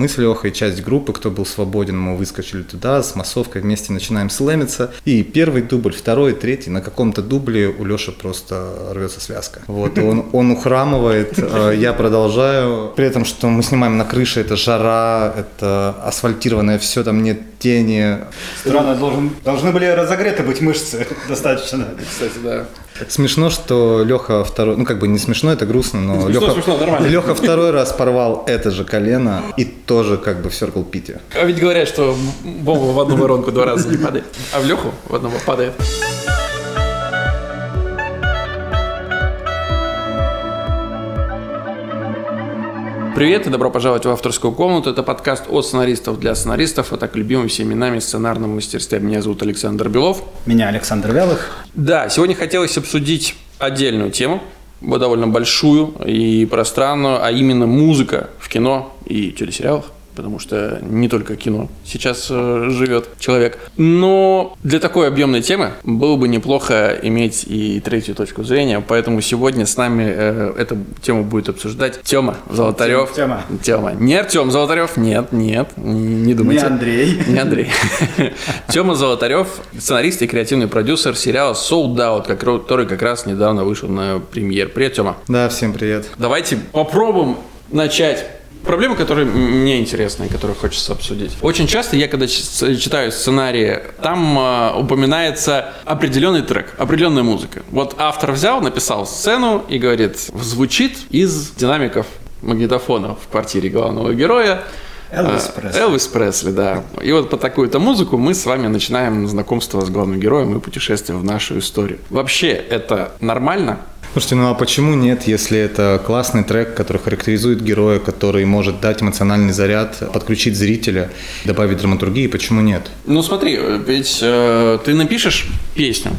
Мы с Лехой, часть группы, кто был свободен, мы выскочили туда, с массовкой вместе начинаем слэмиться. И первый дубль, второй, третий, на каком-то дубле у Леши просто рвется связка. Вот, он, он ухрамывает, э, я продолжаю. При этом, что мы снимаем на крыше, это жара, это асфальтированное все, там нет тени. Странно, должен, должны были разогреты быть мышцы достаточно. Кстати, да. Смешно, что Леха второй, ну как бы не смешно, это грустно, но Смешно, Леха, смешно, нормально. Леха второй раз порвал это же колено и тоже как бы в Circle Пите. А ведь говорят, что бомба в одну воронку два раза не падает, а в Леху в одного падает. Привет и добро пожаловать в авторскую комнату. Это подкаст от сценаристов для сценаристов, а так любимым всеми нами сценарном мастерстве. Меня зовут Александр Белов. Меня Александр Вялых. Да, сегодня хотелось обсудить отдельную тему, довольно большую и пространную, а именно музыка в кино и телесериалах потому что не только кино сейчас э, живет человек. Но для такой объемной темы было бы неплохо иметь и третью точку зрения, поэтому сегодня с нами э, эту тему будет обсуждать Тёма Золотарев. Тема. Тема. Не Артем Золотарев, нет, нет, не, не думайте. Не Андрей. Не Андрей. Тёма Золотарев, сценарист и креативный продюсер сериала Sold Out, который как раз недавно вышел на премьер. Привет, Тёма. Да, всем привет. Давайте попробуем начать Проблема, которая мне интересна и которую хочется обсудить. Очень часто я, когда читаю сценарии, там э, упоминается определенный трек, определенная музыка. Вот автор взял, написал сцену и говорит, звучит из динамиков магнитофона в квартире главного героя. Элвис А, Пресли. Элвис Пресли, да. И вот по такую-то музыку мы с вами начинаем знакомство с главным героем и путешествие в нашу историю. Вообще, это нормально? Слушайте, ну а почему нет, если это классный трек, который характеризует героя, который может дать эмоциональный заряд, подключить зрителя, добавить драматургии, почему нет? Ну смотри, ведь э, ты напишешь песню,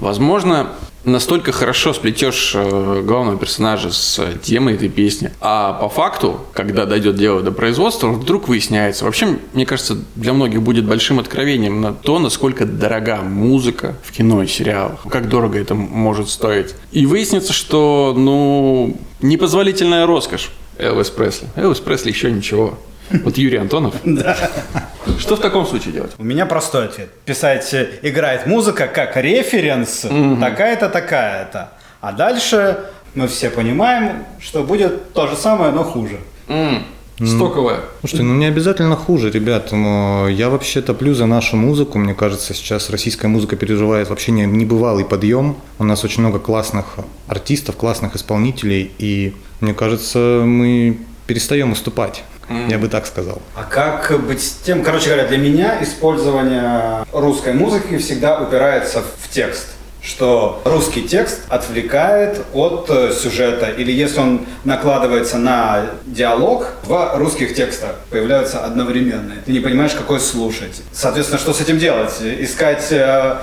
возможно, настолько хорошо сплетешь э, главного персонажа с темой этой песни, а по факту, когда дойдет дело до производства, вдруг выясняется. Вообще, мне кажется, для многих будет большим откровением на то, насколько дорога музыка в кино и сериалах, как дорого это может стоить. И выяснится, что, ну, непозволительная роскошь Элвис Пресли. Элвис Пресли еще ничего. Вот Юрий Антонов. Что в таком случае делать? У меня простой ответ. Писать э, играет музыка как референс, такая-то, такая-то. А дальше мы все понимаем, что будет то же самое, но хуже. М, Стоковая. Слушайте, ну не обязательно хуже, ребят. Но Я вообще топлю за нашу музыку. Мне кажется, сейчас российская музыка переживает вообще не- небывалый подъем. У нас очень много классных артистов, классных исполнителей. И мне кажется, мы перестаем уступать. Я бы так сказал. А как быть с тем, короче говоря, для меня использование русской музыки всегда упирается в текст что русский текст отвлекает от э, сюжета, или если он накладывается на диалог, два русских текста появляются одновременные. Ты не понимаешь, какой слушать. Соответственно, что с этим делать? Искать э,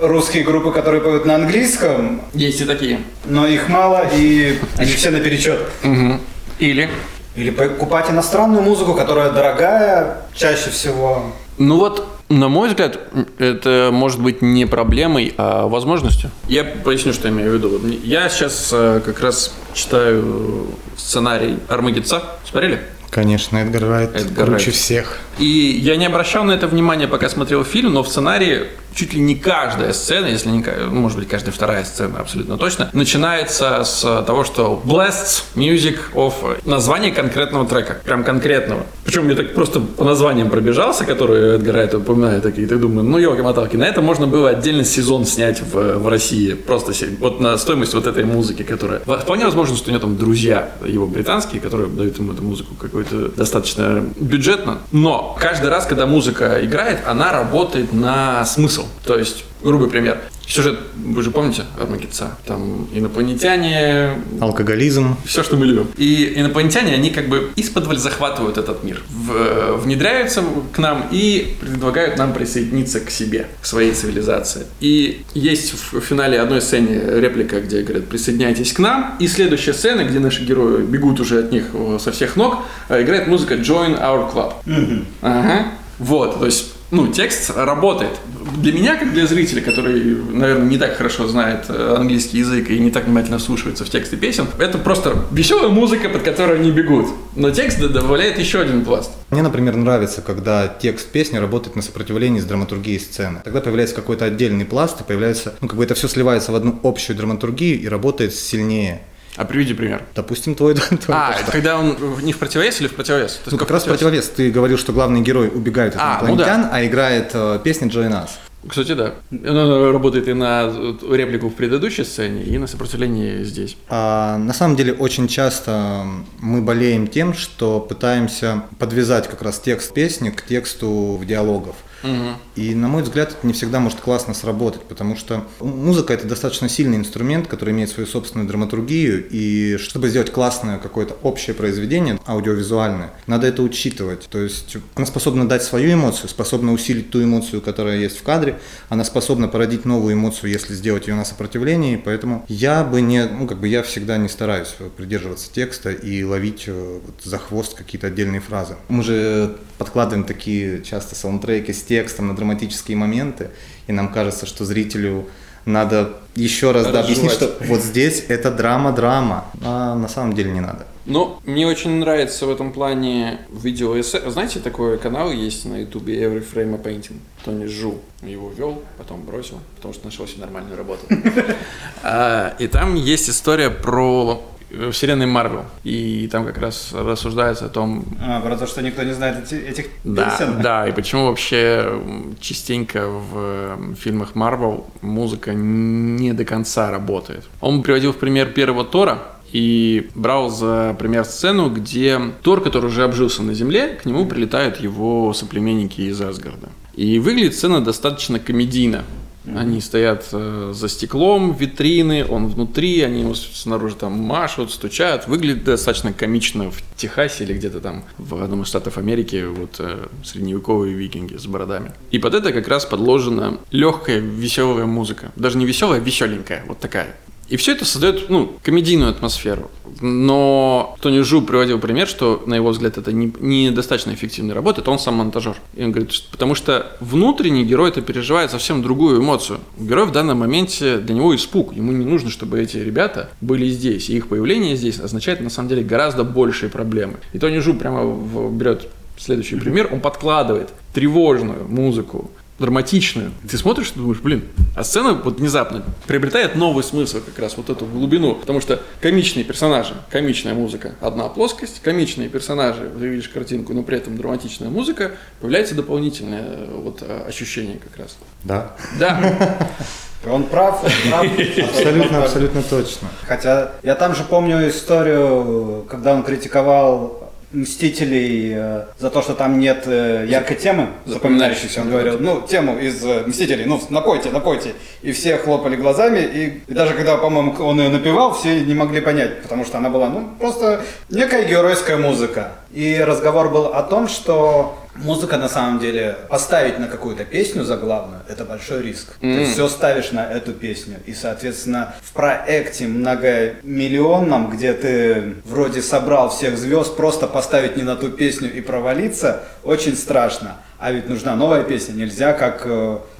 русские группы, которые поют на английском, Есть и такие. но их мало, и они все наперечет. Мгм. Или? Или покупать иностранную музыку, которая дорогая чаще всего. Ну вот, на мой взгляд, это может быть не проблемой, а возможностью. Я поясню, что я имею в виду. Я сейчас э, как раз читаю сценарий Армагедца. Смотрели? Конечно, Эдгар Райт Эдгар круче Райт. всех. И я не обращал на это внимания, пока смотрел фильм, но в сценарии чуть ли не каждая сцена, если не, может быть, каждая вторая сцена абсолютно точно, начинается с того, что Blasts Music of название конкретного трека, прям конкретного. Причем я так просто по названиям пробежался, которые Эдгар Райт упоминает, такие, ты думаю, ну елки-моталки, на это можно было отдельный сезон снять в, в России, просто вот на стоимость вот этой музыки, которая... Вполне возможно, что у него там друзья его британские, которые дают ему эту музыку какую-то достаточно бюджетно, но каждый раз, когда музыка играет, она работает на смысл. То есть, грубый пример. Сюжет, вы же помните Армагедца? Там инопланетяне, Алкоголизм. все, что мы любим. И инопланетяне, они как бы из-под захватывают этот мир, в- внедряются к нам и предлагают нам присоединиться к себе, к своей цивилизации. И есть в финале одной сцене реплика, где говорят «присоединяйтесь к нам», и следующая сцена, где наши герои бегут уже от них э, со всех ног, э, играет музыка «Join our club». Ага. Вот, то есть ну, текст работает. Для меня, как для зрителя, который, наверное, не так хорошо знает э, английский язык и не так внимательно слушается в тексты песен, это просто веселая музыка, под которой они бегут. Но текст добавляет еще один пласт. Мне, например, нравится, когда текст песни работает на сопротивлении с драматургией сцены. Тогда появляется какой-то отдельный пласт, и появляется, ну, как бы это все сливается в одну общую драматургию и работает сильнее. А приведи пример. Допустим, твой, твой А, это когда он не в противовес или в противовес? Ну, как раз противовес. Ты говорил, что главный герой убегает от А, ну инопланетян, а играет э, песня Джой Нас. Кстати, да. Он работает и на реплику в предыдущей сцене, и на сопротивлении здесь. А, на самом деле очень часто мы болеем тем, что пытаемся подвязать как раз текст песни к тексту в диалогов. И, на мой взгляд, это не всегда может классно сработать, потому что музыка – это достаточно сильный инструмент, который имеет свою собственную драматургию, и чтобы сделать классное какое-то общее произведение, аудиовизуальное, надо это учитывать. То есть она способна дать свою эмоцию, способна усилить ту эмоцию, которая есть в кадре, она способна породить новую эмоцию, если сделать ее на сопротивлении, поэтому я бы не, ну, как бы я всегда не стараюсь придерживаться текста и ловить э, вот за хвост какие-то отдельные фразы. Мы же подкладываем такие часто саундтреки текстом на драматические моменты, и нам кажется, что зрителю надо еще раз да, объяснить, что вот здесь это драма-драма, а на самом деле не надо. Ну, мне очень нравится в этом плане видео эссе. Знаете, такой канал есть на ютубе Every Frame a Painting. Тони Жу его вел, потом бросил, потому что нашел себе нормальную работу. А, и там есть история про вселенной Марвел. И там как раз рассуждается о том... А, про то, что никто не знает эти, этих да, песен. Да, и почему вообще частенько в фильмах Марвел музыка не до конца работает. Он приводил в пример первого Тора, и брал за пример сцену, где Тор, который уже обжился на Земле, к нему прилетают его соплеменники из Асгарда. И выглядит сцена достаточно комедийно. Они стоят э, за стеклом, витрины, он внутри, они ему снаружи там машут, стучат. Выглядит достаточно комично в Техасе или где-то там в одном из штатов Америки, вот э, средневековые викинги с бородами. И под это как раз подложена легкая, веселая музыка. Даже не веселая, а веселенькая, вот такая. И все это создает, ну, комедийную атмосферу. Но Тони Жу приводил пример, что, на его взгляд, это не, недостаточно эффективная работа, это он сам монтажер. И он говорит, что, потому что внутренний герой это переживает совсем другую эмоцию. Герой в данном моменте для него испуг. Ему не нужно, чтобы эти ребята были здесь. И их появление здесь означает, на самом деле, гораздо большие проблемы. И Тони Жу прямо берет следующий пример, он подкладывает тревожную музыку драматичную. Ты смотришь и думаешь, блин, а сцена вот внезапно приобретает новый смысл, как раз вот эту глубину. Потому что комичные персонажи, комичная музыка, одна плоскость, комичные персонажи, ты видишь картинку, но при этом драматичная музыка, появляется дополнительное э, вот э, ощущение как раз. Да. Да. Он прав, он прав. Абсолютно, абсолютно точно. Хотя я там же помню историю, когда он критиковал Мстителей э, за то, что там нет э, яркой темы, запоминающейся, он говорил, ну, тему из э, Мстителей, ну, напойте, напойте. И все хлопали глазами, и, и даже когда, по-моему, он ее напевал, все не могли понять, потому что она была, ну, просто некая геройская музыка. И разговор был о том, что Музыка на самом деле поставить на какую-то песню заглавную это большой риск. Mm. Ты все ставишь на эту песню. И, соответственно, в проекте многомиллионном, где ты вроде собрал всех звезд, просто поставить не на ту песню и провалиться, очень страшно. А ведь нужна новая песня, нельзя как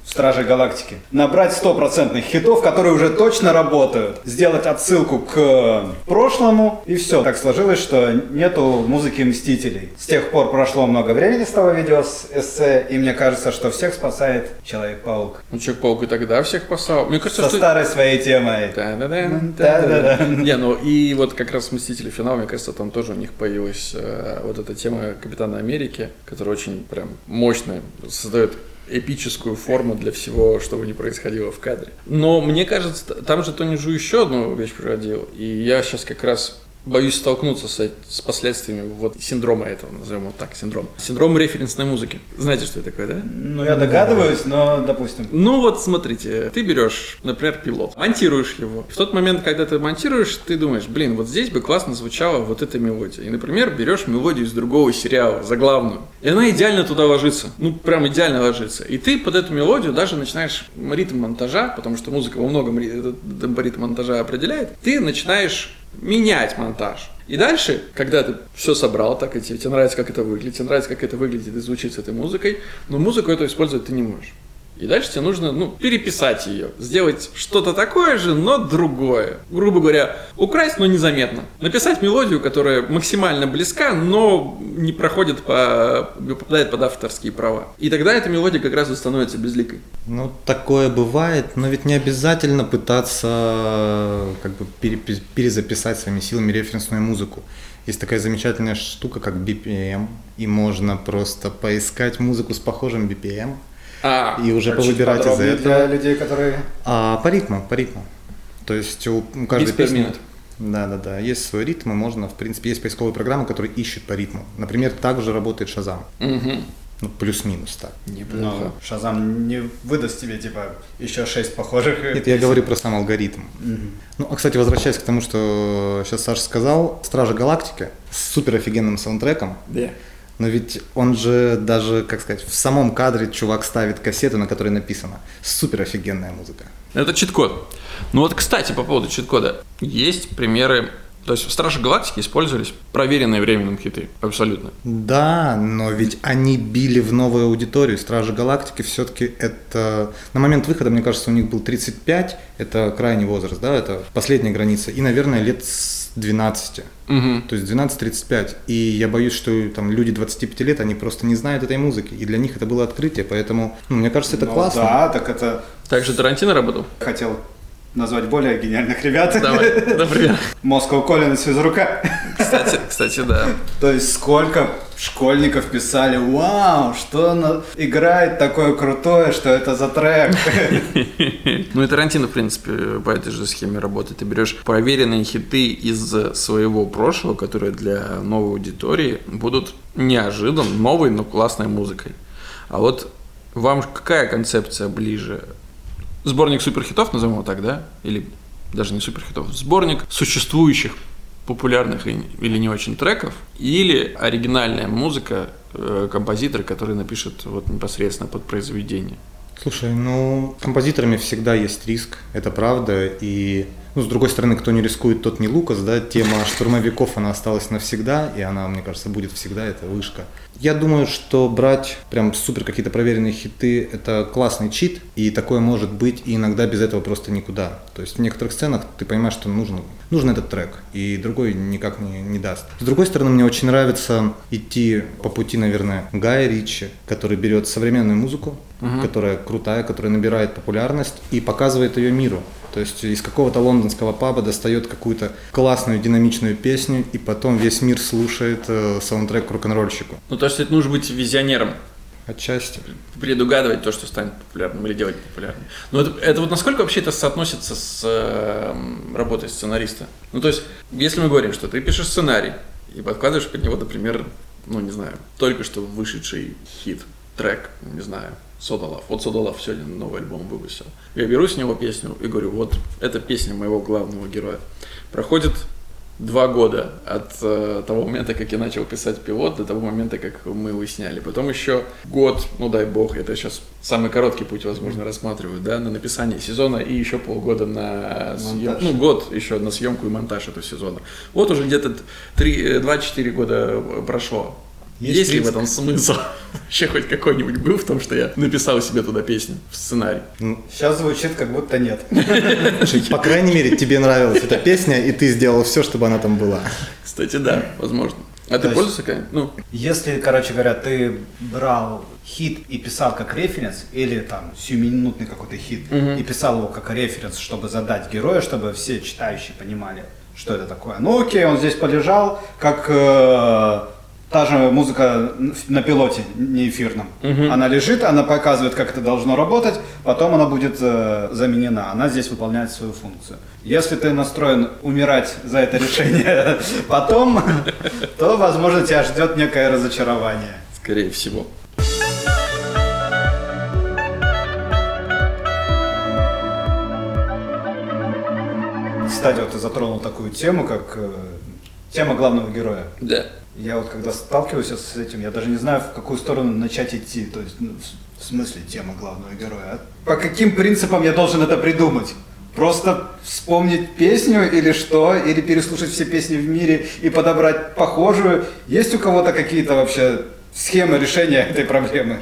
э, в Страже Галактики. Набрать стопроцентных хитов, которые уже точно работают, сделать отсылку к э, прошлому, и все. Так сложилось, что нету музыки Мстителей. С тех пор прошло много времени с того видео с эссе, и мне кажется, что всех спасает Человек-паук. Ну, Человек-паук и тогда всех спасал. Мне кажется, Со что... старой своей темой. Да-да-да. Да-да-да. Не, ну и вот как раз Мстители финал, мне кажется, там тоже у них появилась э, вот эта тема Капитана Америки, которая очень прям мощная, создает эпическую форму для всего, что бы ни происходило в кадре. Но мне кажется, там же Тони Жу еще одну вещь проводил, и я сейчас как раз боюсь столкнуться с, с последствиями вот синдрома этого, назовем вот так, синдром. Синдром референсной музыки. Знаете, что это такое, да? Ну, я догадываюсь, но допустим. Ну, вот смотрите, ты берешь, например, пилот, монтируешь его. В тот момент, когда ты монтируешь, ты думаешь, блин, вот здесь бы классно звучала вот эта мелодия. И, например, берешь мелодию из другого сериала, заглавную. И она идеально туда ложится. Ну, прям идеально ложится. И ты под эту мелодию даже начинаешь ритм монтажа, потому что музыка во многом ритм монтажа определяет, ты начинаешь менять монтаж. И дальше, когда ты все собрал, так и тебе, тебе нравится, как это выглядит, тебе нравится, как это выглядит и звучит с этой музыкой, но музыку эту использовать ты не можешь. И дальше тебе нужно ну, переписать ее, сделать что-то такое же, но другое. Грубо говоря, украсть, но незаметно. Написать мелодию, которая максимально близка, но не проходит по, попадает под авторские права. И тогда эта мелодия как раз и становится безликой. Ну, такое бывает, но ведь не обязательно пытаться как бы перезаписать своими силами референсную музыку. Есть такая замечательная штука, как BPM, и можно просто поискать музыку с похожим BPM, а, и уже повыбирать из этого. для людей, которые... А, по ритму, по ритму. То есть у, у каждой песни... Да, да, да. Есть свой ритм, и можно, в принципе, есть поисковые программы, которые ищут по ритму. Например, также работает Шазам. Угу. Ну, плюс-минус так. Неплохо. Но Шазам не выдаст тебе, типа, еще шесть похожих. Это я говорю про сам алгоритм. Угу. Ну, а, кстати, возвращаясь к тому, что сейчас Саша сказал, Стражи Галактики с супер офигенным саундтреком. Да. Yeah. Но ведь он же даже, как сказать, в самом кадре чувак ставит кассету, на которой написано «Супер офигенная музыка». Это чит-код. Ну вот, кстати, по поводу чит-кода. Есть примеры то есть в Страже Галактики использовались проверенные временем хиты, абсолютно. Да, но ведь они били в новую аудиторию. Стражи Галактики все-таки это... На момент выхода, мне кажется, у них был 35, это крайний возраст, да, это последняя граница. И, наверное, лет с 12. Угу. То есть 12-35. И я боюсь, что там люди 25 лет, они просто не знают этой музыки. И для них это было открытие, поэтому, ну, мне кажется, это ну, классно. Да, так это... Также Тарантино работал? Хотел назвать более гениальных ребят. Давай, например. Москва Колин из физрука. Кстати, кстати, да. То есть сколько школьников писали, вау, что она играет такое крутое, что это за трек. Ну и Тарантино, в принципе, по этой же схеме работает. Ты берешь проверенные хиты из своего прошлого, которые для новой аудитории будут неожиданно новой, но классной музыкой. А вот вам какая концепция ближе? Сборник суперхитов, назовем его так, да? Или даже не суперхитов, сборник существующих популярных или не очень треков, или оригинальная музыка э, композитора, который напишет вот непосредственно под произведение. Слушай, ну, композиторами всегда есть риск, это правда, и ну, с другой стороны, кто не рискует, тот не Лукас, да, тема штурмовиков, она осталась навсегда, и она, мне кажется, будет всегда, это вышка. Я думаю, что брать прям супер какие-то проверенные хиты – это классный чит, и такое может быть, и иногда без этого просто никуда. То есть в некоторых сценах ты понимаешь, что нужен, нужен этот трек, и другой никак не, не даст. С другой стороны, мне очень нравится идти по пути, наверное, Гая Ричи, который берет современную музыку, угу. которая крутая, которая набирает популярность и показывает ее миру. То есть из какого-то лондонского паба достает какую-то классную динамичную песню, и потом весь мир слушает э, саундтрек к рок-н-ролльщику. Ну, то есть это нужно быть визионером. Отчасти. Предугадывать то, что станет популярным, или делать популярным. Но это, это вот насколько вообще это соотносится с э, работой сценариста? Ну, то есть, если мы говорим, что ты пишешь сценарий, и подкладываешь под него, например, ну, не знаю, только что вышедший хит, трек, не знаю, Love. Вот Love сегодня новый альбом выпустил. Я беру с него песню и говорю, вот это песня моего главного героя. Проходит два года от э, того момента, как я начал писать пилот, до того момента, как мы его сняли. Потом еще год, ну дай бог, это сейчас самый короткий путь, возможно, рассматриваю, да, на написание сезона и еще полгода на съемку, ну год еще на съемку и монтаж этого сезона. Вот уже где-то 2-4 э, года прошло. Есть, Есть ли в этом смысл? Вообще хоть какой-нибудь был в том, что я написал себе туда песню в сценарий? Сейчас звучит, как будто нет. По крайней мере, тебе нравилась эта песня, и ты сделал все, чтобы она там была. Кстати, да, возможно. А ты пользуешься какая Ну. Если, короче говоря, ты брал хит и писал как референс, или там сиюминутный какой-то хит, угу. и писал его как референс, чтобы задать героя, чтобы все читающие понимали, что это такое. Ну окей, он здесь полежал, как э, та же музыка на пилоте, не эфирном. Угу. Она лежит, она показывает, как это должно работать, потом она будет э, заменена. Она здесь выполняет свою функцию. Если ты настроен умирать за это решение потом, то, возможно, тебя ждет некое разочарование. Скорее всего. Кстати, вот ты затронул такую тему, как э, тема главного героя. Да. Я вот когда сталкиваюсь с этим, я даже не знаю, в какую сторону начать идти. То есть, ну, в смысле тема главного героя. А по каким принципам я должен это придумать? Просто вспомнить песню или что, или переслушать все песни в мире и подобрать похожую. Есть у кого-то какие-то вообще схемы решения этой проблемы?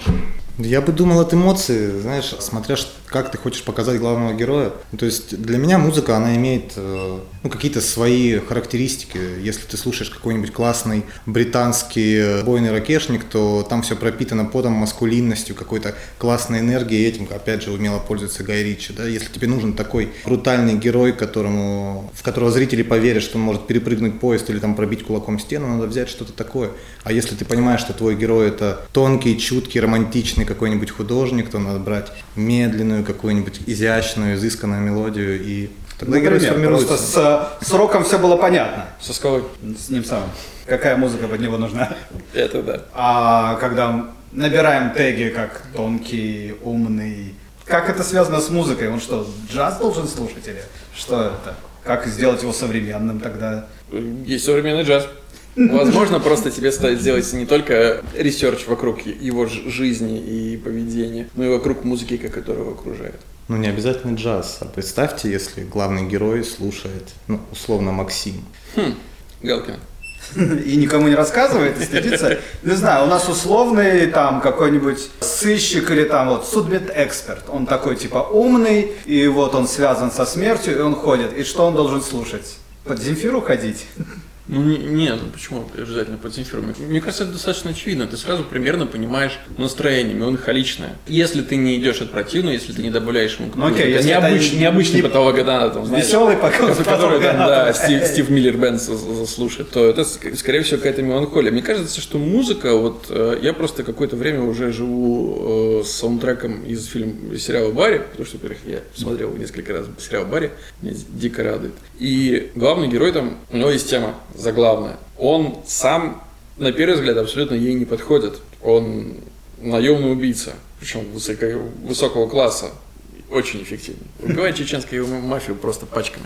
Я бы думал от эмоций, знаешь, смотря как ты хочешь показать главного героя. То есть для меня музыка, она имеет э, ну, какие-то свои характеристики. Если ты слушаешь какой-нибудь классный британский бойный ракешник, то там все пропитано потом, маскулинностью, какой-то классной энергией. Этим, опять же, умело пользуется Гай Ричи. Да? Если тебе нужен такой брутальный герой, которому, в которого зрители поверят, что он может перепрыгнуть поезд или там пробить кулаком стену, надо взять что-то такое. А если ты понимаешь, что твой герой это тонкий, чуткий, романтичный какой-нибудь художник, то надо брать медленную, какую-нибудь изящную, изысканную мелодию и Тогда Например, просто с, с роком все было понятно. Со скалой. С ним самым. Какая музыка под него нужна. Это да. А когда набираем теги как тонкий, умный, как это связано с музыкой? Он что, джаз должен слушать или что это? Как сделать его современным тогда? Есть современный джаз. Возможно, просто тебе стоит сделать не только research вокруг его жизни и поведения, но и вокруг музыки, которая его окружает. Ну, не обязательно джаз, а представьте, если главный герой слушает, ну, условно, Максим. Хм, Галкин. И никому не рассказывает, и стыдится. Не знаю, у нас условный там какой-нибудь сыщик или там вот судмедэксперт. Он такой типа умный, и вот он связан со смертью, и он ходит. И что он должен слушать? Под Земфиру ходить? Ну, не, не, ну почему обязательно под Земфиром? Мне кажется, это достаточно очевидно. Ты сразу примерно понимаешь настроение, меланхоличное. Если ты не идешь от противного, если ты не добавляешь ему ну, окей, это необыч, это необычный не, патологоанатом, там, знаешь, веселый который там, да, Стив, Стив Миллер Бенс заслушает, то это, скорее всего, какая-то меланхолия. Мне кажется, что музыка, вот я просто какое-то время уже живу э, с саундтреком из фильма сериала Барри, потому что, во-первых, я смотрел несколько раз сериал Барри, меня дико радует. И главный герой там, у него есть тема заглавная. Он сам, на первый взгляд, абсолютно ей не подходит. Он наемный убийца, причем высоко, высокого класса, очень эффективный. Убивает чеченскую мафию просто пачками.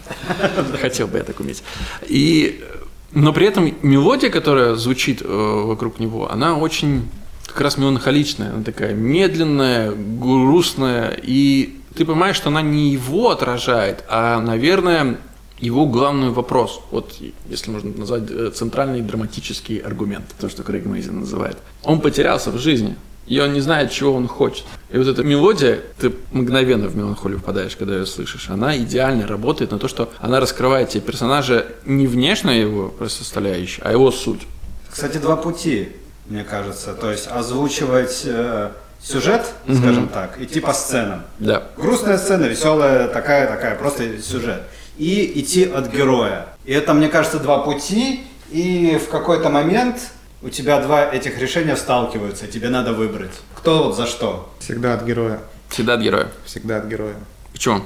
Хотел бы я так уметь. И, но при этом мелодия, которая звучит э, вокруг него, она очень как раз меланхоличная, она такая медленная, грустная, и ты понимаешь, что она не его отражает, а, наверное, его главный вопрос, вот если можно назвать э, центральный драматический аргумент, то, что Крейг Мейзен называет. Он потерялся в жизни, и он не знает, чего он хочет. И вот эта мелодия, ты мгновенно в меланхолию впадаешь, когда ее слышишь. Она идеально работает на то, что она раскрывает тебе персонажа не внешне его составляющую, а его суть. Кстати, два пути, мне кажется. То есть озвучивать э, сюжет, mm-hmm. скажем так, идти по сценам. Да. Грустная сцена, веселая, такая, такая, просто сюжет и идти от героя. И это, мне кажется, два пути, и в какой-то момент у тебя два этих решения сталкиваются, тебе надо выбрать. Кто вот за что? Всегда от героя. Всегда от героя. Всегда от героя. Почему?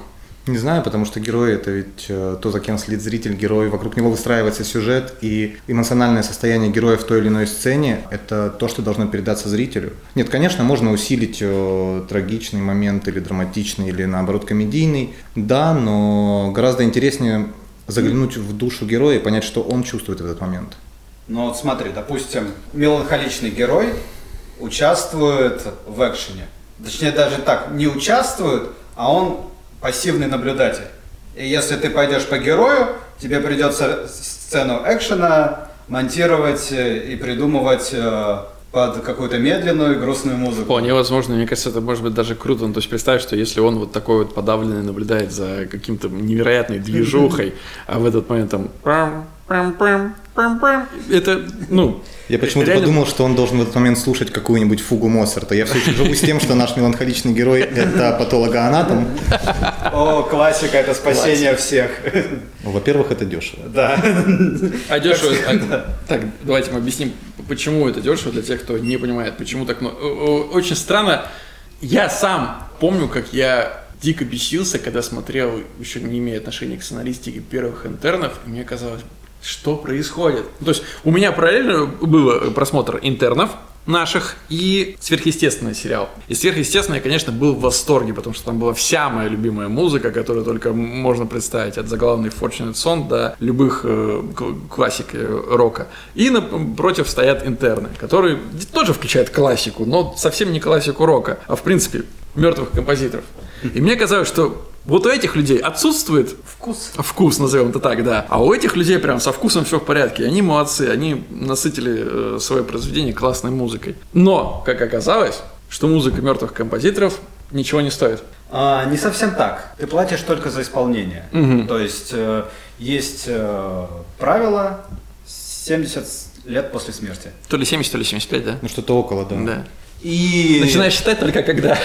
Не знаю, потому что герой это ведь э, то, за кем следит зритель, герой, вокруг него выстраивается сюжет, и эмоциональное состояние героя в той или иной сцене – это то, что должно передаться зрителю. Нет, конечно, можно усилить э, трагичный момент или драматичный, или наоборот комедийный, да, но гораздо интереснее заглянуть в душу героя и понять, что он чувствует в этот момент. Ну вот смотри, допустим, меланхоличный герой участвует в экшене. Точнее, даже так, не участвует, а он пассивный наблюдатель. И если ты пойдешь по герою, тебе придется сцену экшена монтировать э, и придумывать э, под какую-то медленную грустную музыку. Вполне возможно, мне кажется, это может быть даже круто. Ну, то есть представь, что если он вот такой вот подавленный наблюдает за каким-то невероятной движухой, а в этот момент там это, ну, я почему-то реально... подумал, что он должен в этот момент слушать какую-нибудь фугу Моцарта. Я все еще живу с тем, что наш меланхоличный герой – это патологоанатом. О, классика – это спасение всех. Во-первых, это дешево. Да. А дешево… А, так, давайте мы объясним, почему это дешево для тех, кто не понимает, почему так много. Очень странно. Я сам помню, как я дико бесился, когда смотрел, еще не имея отношения к сценаристике первых интернов, и мне казалось, что происходит. То есть у меня параллельно был просмотр интернов, наших и сверхъестественный сериал. И сверхъестественный, я, конечно, был в восторге, потому что там была вся моя любимая музыка, которую только можно представить, от заглавной Fortunate Son до любых э, классик э, рока. И напротив стоят интерны, которые тоже включают классику, но совсем не классику рока, а в принципе мертвых композиторов. И мне казалось, что Вот у этих людей отсутствует Вкус. вкус, назовем это так, да. А у этих людей прям со вкусом все в порядке. Они молодцы, они насытили э, свое произведение классной музыкой. Но, как оказалось, что музыка мертвых композиторов ничего не стоит. А, не совсем так. Ты платишь только за исполнение. То есть э, есть э, правило 70 лет после смерти. То ли 70, то ли 75, да? Ну, что-то около, да. Да. И Начинаешь считать только когда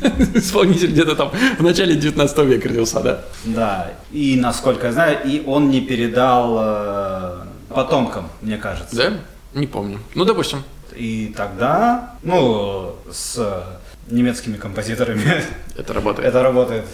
исполнитель где-то там в начале 19 века родился, да? Да, и насколько я знаю, и он не передал э, потомкам, мне кажется. Да? Не помню. Ну, допустим. И тогда, ну, с немецкими композиторами Это работает. это работает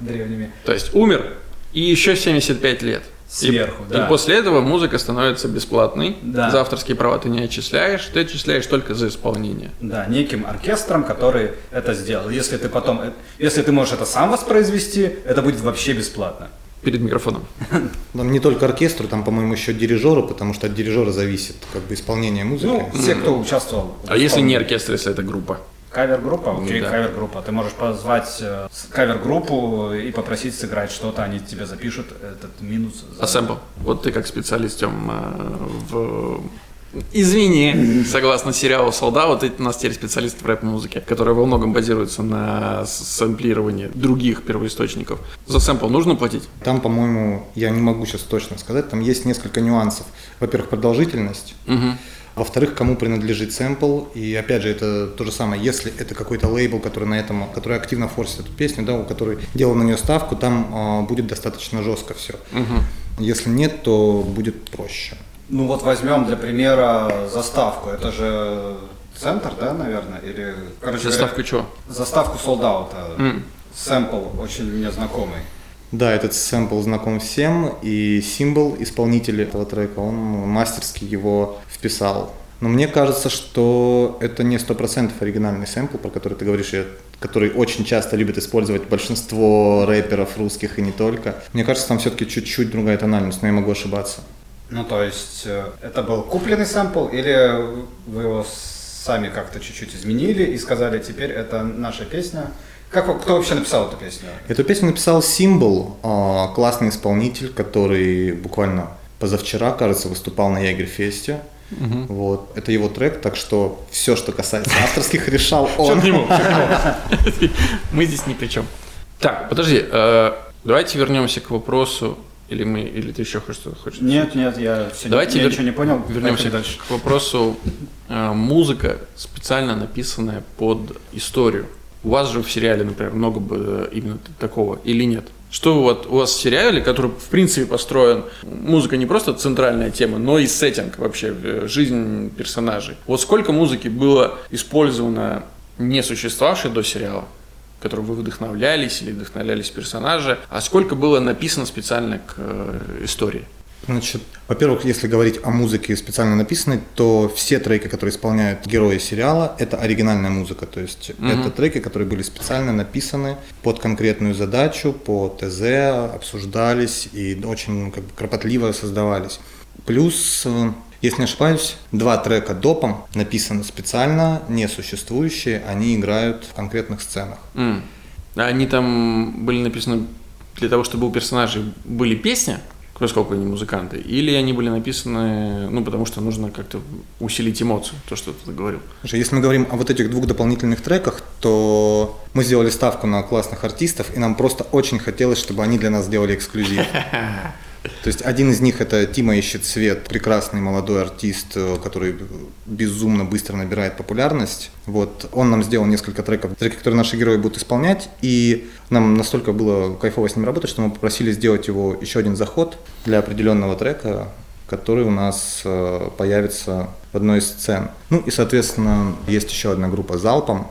древними. То есть умер и еще 75 лет. Сверху, и, да. И после этого музыка становится бесплатной. Да. За авторские права ты не отчисляешь, ты отчисляешь только за исполнение. Да, неким оркестром, который это сделал. Если ты потом, э, если ты можешь это сам воспроизвести, это будет вообще бесплатно. Перед микрофоном. Там не только оркестру, там, по-моему, еще дирижеру, потому что от дирижера зависит как бы исполнение музыки. Ну, все, кто участвовал. в А если не оркестр, если это группа? Кавер-группа, окей, Да. кавер-группа. Ты можешь позвать э, кавер-группу и попросить сыграть что-то, они тебе запишут этот минус. за- А сэмпл? Вот ты как специалист, Тём, э, в... Извини, согласно сериалу «Солда», вот у нас теперь специалист в рэп-музыке, который во многом базируется на сэмплировании других первоисточников. За сэмпл нужно платить? Там, по-моему, я не могу сейчас точно сказать, там есть несколько нюансов. Во-первых, продолжительность. Мгм. Во-вторых, кому принадлежит сэмпл. И опять же, это то же самое. Если это какой-то лейбл, который на этом, который активно форсит эту песню, да, у который делал на нее ставку, там а, будет достаточно жестко все. Если нет, то будет проще. Ну вот возьмем для примера заставку. Это же центр, да, наверное? Или, короче Заставку чего? Заставку солдата. М. Сэмпл очень мне знакомый. Да, этот сэмпл знаком всем, и символ исполнителя этого трека, он мастерски его вписал. Но мне кажется, что это не 100% оригинальный сэмпл, про который ты говоришь, который очень часто любят использовать большинство рэперов русских и не только. Мне кажется, там все-таки чуть-чуть другая тональность, но я могу ошибаться. Ну, то есть, э, это был купленный сэмпл, или вы его сами как-то чуть-чуть изменили и сказали, теперь это наша песня? Как, кто вообще написал эту песню? Эту песню написал Символ, а, классный исполнитель, который буквально позавчера, кажется, выступал на Ягерфесте. Вот. Это его трек, так что все, что касается авторских, решал он. Мы здесь ни при чем. Так, подожди, э, давайте вернемся к вопросу, или мы, или ты еще хочешь что-то хочешь? Нет, нет, я, все, Давайте я вер- ничего не понял. Вернемся дальше. к вопросу э, музыка, специально написанная под историю. У вас же в сериале, например, много бы именно такого или нет? Что вот у вас в сериале, который в принципе построен, музыка не просто центральная тема, но и сеттинг вообще, э, жизнь персонажей. Вот сколько музыки было использовано не существовавшей до сериала, которым вы вдохновлялись или вдохновлялись персонажи, а сколько было написано специально к э, истории? Значит, во-первых, если говорить о музыке специально написанной, то все треки, которые исполняют герои сериала, это оригинальная музыка. То есть это треки, которые были специально написаны под конкретную задачу, по ТЗ, обсуждались и очень ну, как бы, кропотливо создавались. Плюс, э, если не ошибаюсь, два трека допом написаны специально, несуществующие, они играют в конкретных сценах. А Они там были написаны для того, чтобы у персонажей были песни, поскольку они музыканты, или они были написаны, ну, потому что нужно как-то усилить эмоцию, то, что ты говорил. Если мы говорим о вот этих двух дополнительных треках, то мы сделали ставку на классных артистов, и нам просто очень хотелось, чтобы они для нас сделали эксклюзив. То есть один из них это Тима ищет свет, прекрасный молодой артист, э, который безумно быстро набирает популярность. Вот он нам сделал несколько треков, треки, которые наши герои будут исполнять, и нам настолько было кайфово с ним работать, что мы попросили сделать его еще один заход для определенного трека, который у нас э, появится в одной из сцен. Ну и, соответственно, есть еще одна группа «Залпом»,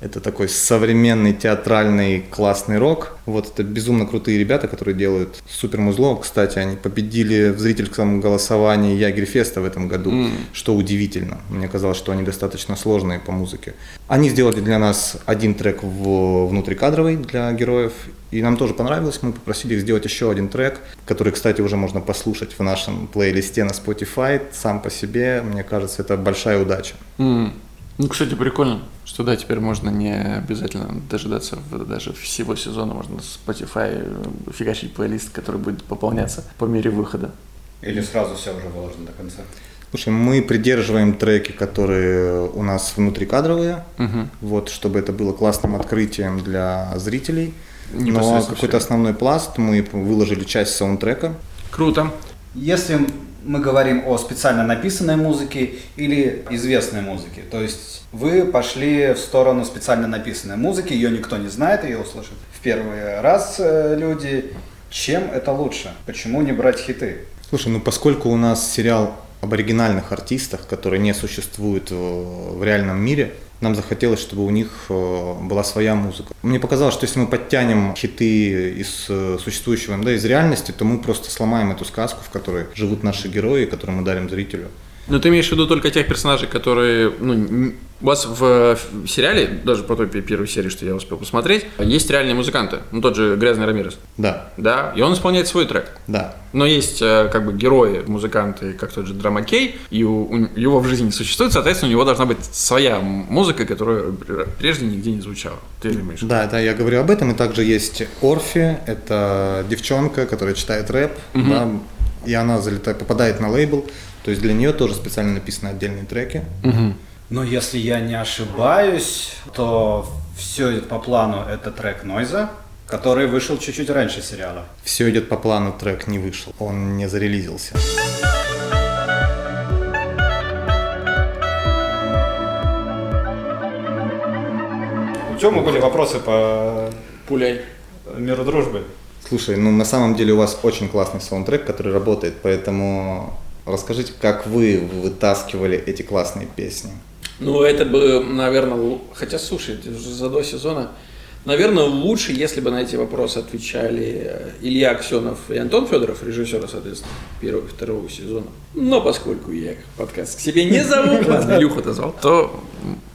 это такой современный театральный классный рок. Вот это безумно крутые ребята, которые делают супер музло. Кстати, они победили в зрительском голосовании Ягерфеста в этом году, М. что удивительно. Мне казалось, что они достаточно сложные по музыке. Они сделали для нас один трек в внутрикадровый для героев, и нам тоже понравилось. Мы попросили их сделать еще один трек, который, кстати, уже можно послушать в нашем плейлисте на Spotify. Сам по себе, мне кажется, это большая удача. М. Ну, кстати, прикольно, что да, теперь можно не обязательно дожидаться даже всего сезона, можно на Spotify э, фигачить плейлист, который будет пополняться по мере выхода. Или сразу все уже выложено до конца? Слушай, мы придерживаем треки, которые у нас внутрикадровые, Мгм. вот, чтобы это было классным открытием для зрителей. Но какой-то все. основной пласт мы выложили часть саундтрека. Круто. Если мы говорим о специально написанной музыке или известной музыке, то есть вы пошли в сторону специально написанной музыки, ее никто не знает, ее услышат в первый раз э, люди. Чем это лучше? Почему не брать хиты? Слушай, ну поскольку у нас сериал об оригинальных артистах, которые не существуют в реальном мире, нам захотелось, чтобы у них э, была своя музыка. Мне показалось, что если мы подтянем хиты из э, существующего, да, из реальности, то мы просто сломаем эту сказку, в которой живут наши герои, которую мы дарим зрителю. Но ты имеешь в виду только тех персонажей, которые, ну, у вас в сериале, даже по той пе- первой серии, что я успел посмотреть, есть реальные музыканты. Ну, тот же Грязный Рамирес. Да, Да, и он исполняет свой трек. да. Но есть э, как бы герои, музыканты, как тот же Драма Кей, и у- у- его в жизни не существует, соответственно, у него должна быть своя музыка, которая пр- прежде нигде не звучала. Ты это виду? Да, да, я говорю об этом. И также есть Орфи, это девчонка, которая читает рэп, да, и она залетает, попадает на лейбл. То есть для нее тоже специально написаны отдельные треки. Но если я не ошибаюсь, то все идет по плану. Это трек Нойза, который вышел чуть-чуть раньше сериала. Все идет по плану, трек не вышел, он не зарелизился. У Тёмы были вопросы по Пуляй. миру дружбы. Слушай, ну на самом деле у вас очень классный саундтрек, который работает, поэтому расскажите, как вы вытаскивали эти классные песни. Ну, это бы, наверное, хотя, слушай, это уже за два сезона, наверное, лучше, если бы на эти вопросы отвечали э, Илья Аксенов и Антон Федоров, режиссеры, соответственно, первого и второго сезона. Но поскольку я их подкаст к себе не зову, ладно, Илюху дозвал, то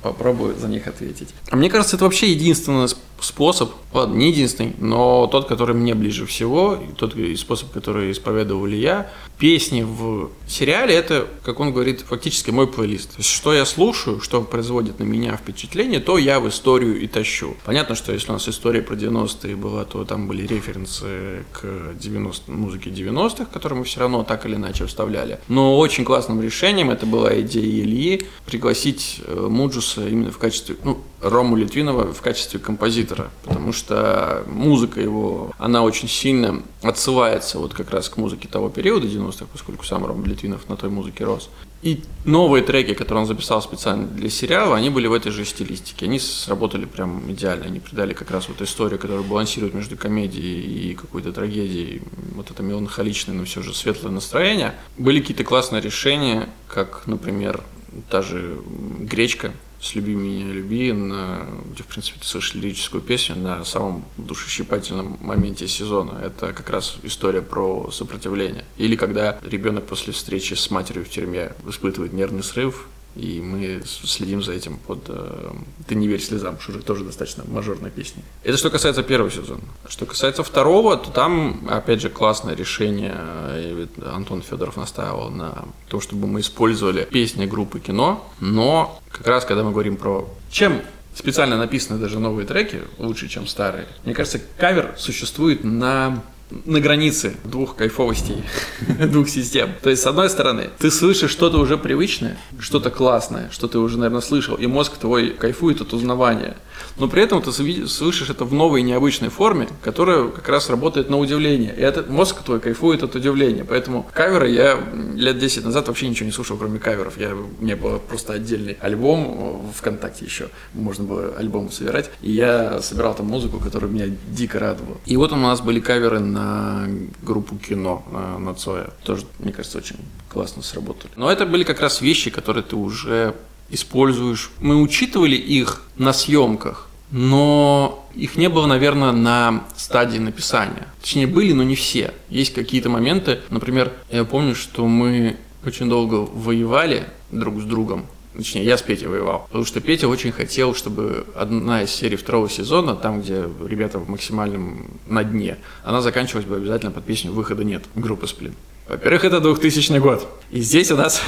попробую за них ответить. А мне кажется, это вообще единственный сп- способ, ладно, не единственный, но тот, который мне ближе всего, и тот способ, который исповедовал я. Песни в сериале – это, как он говорит, фактически мой плейлист. То есть, что я слушаю, что производит на меня впечатление, то я в историю и тащу. Понятно, что если у нас история про 90-е была, то там были референсы к 90 музыке 90-х, которые мы все равно так или иначе вставляли. Но очень классным решением это была идея Ильи пригласить э, Муджуса именно в качестве, ну, Рому Литвинова в качестве композитора, потому что музыка его, она очень сильно отсылается вот как раз к музыке того периода 90-х, поскольку сам Ром Литвинов на той музыке рос. И новые треки, которые он записал специально для сериала, они были в этой же стилистике. Они сработали прям идеально. Они придали как раз вот историю, которая балансирует между комедией и какой-то трагедией. Вот это меланхоличное, но все же светлое настроение. Были какие-то классные решения, как, например, та же «Гречка», с «Люби меня, люби», на, где, в принципе, ты слышишь лирическую песню на самом душещипательном моменте сезона. Это как раз история про сопротивление. Или когда ребенок после встречи с матерью в тюрьме испытывает нервный срыв, и мы следим за этим под э, «Ты не верь слезам», что уже тоже достаточно мажорная песня. Это что касается первого сезона. Что касается второго, то там, опять же, классное решение. э, Антон Федоров настаивал на том, чтобы мы использовали песни группы кино, но как раз когда мы говорим про чем специально написаны даже новые треки лучше, чем старые. Мне кажется, кавер существует на на границе двух кайфовостей, двух систем. То есть, с одной стороны, ты слышишь что-то уже привычное, что-то классное, что ты уже, наверное, слышал, и мозг твой кайфует от узнавания. Но при этом ты слышишь это в новой необычной форме, которая как раз работает на удивление. И этот мозг твой кайфует от удивления. Поэтому каверы я лет 10 назад вообще ничего не слушал, кроме каверов. Я, у меня был просто отдельный альбом э, ВКонтакте еще. Можно было альбом собирать. И я собирал там музыку, которая меня дико радовала. И вот у нас были каверы на группу кино, на, на Цоя. Тоже, мне кажется, очень классно сработали. Но это были как раз вещи, которые ты уже используешь. Мы учитывали их на съемках, но их не было, наверное, на стадии написания. Точнее, были, но не все. Есть какие-то моменты, например, я помню, что мы очень долго воевали друг с другом. Точнее, я с Петей воевал. Потому что Петя очень хотел, чтобы одна из серий второго сезона, там, где ребята в максимальном на дне, она заканчивалась бы обязательно под песню «Выхода нет» группы «Сплин». Во-первых, это 2000 год. И здесь у нас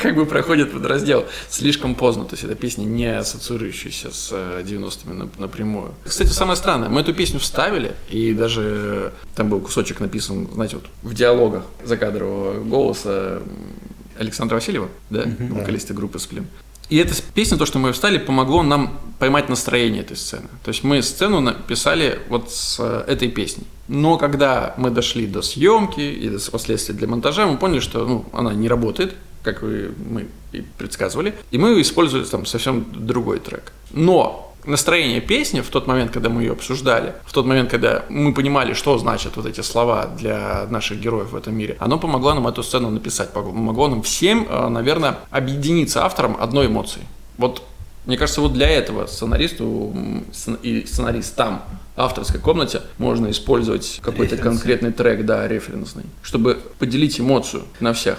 как бы проходит под раздел слишком поздно. То есть это песня, не ассоциирующаяся с 90-ми э, напрямую. Кстати, самое странное, мы эту песню вставили, и даже там был кусочек написан, знаете, вот в диалогах закадрового голоса Александра Васильева, да, вокалиста группы «Сплин». И эта песня, то, что мы встали, помогло нам поймать настроение этой сцены. То есть мы сцену написали вот с э, этой песней. Но когда мы дошли до съемки и до последствий для монтажа, мы поняли, что ну, она не работает, как мы и предсказывали. И мы использовали там совсем другой трек. Но настроение песни в тот момент, когда мы ее обсуждали, в тот момент, когда мы понимали, что значат вот эти слова для наших героев в этом мире, оно помогло нам эту сцену написать, помогло нам всем, э, наверное, объединиться автором одной эмоции. Вот мне кажется, вот для этого сценаристу и сценаристам авторской комнате можно использовать какой-то конкретный трек, да, референсный, чтобы поделить эмоцию на всех.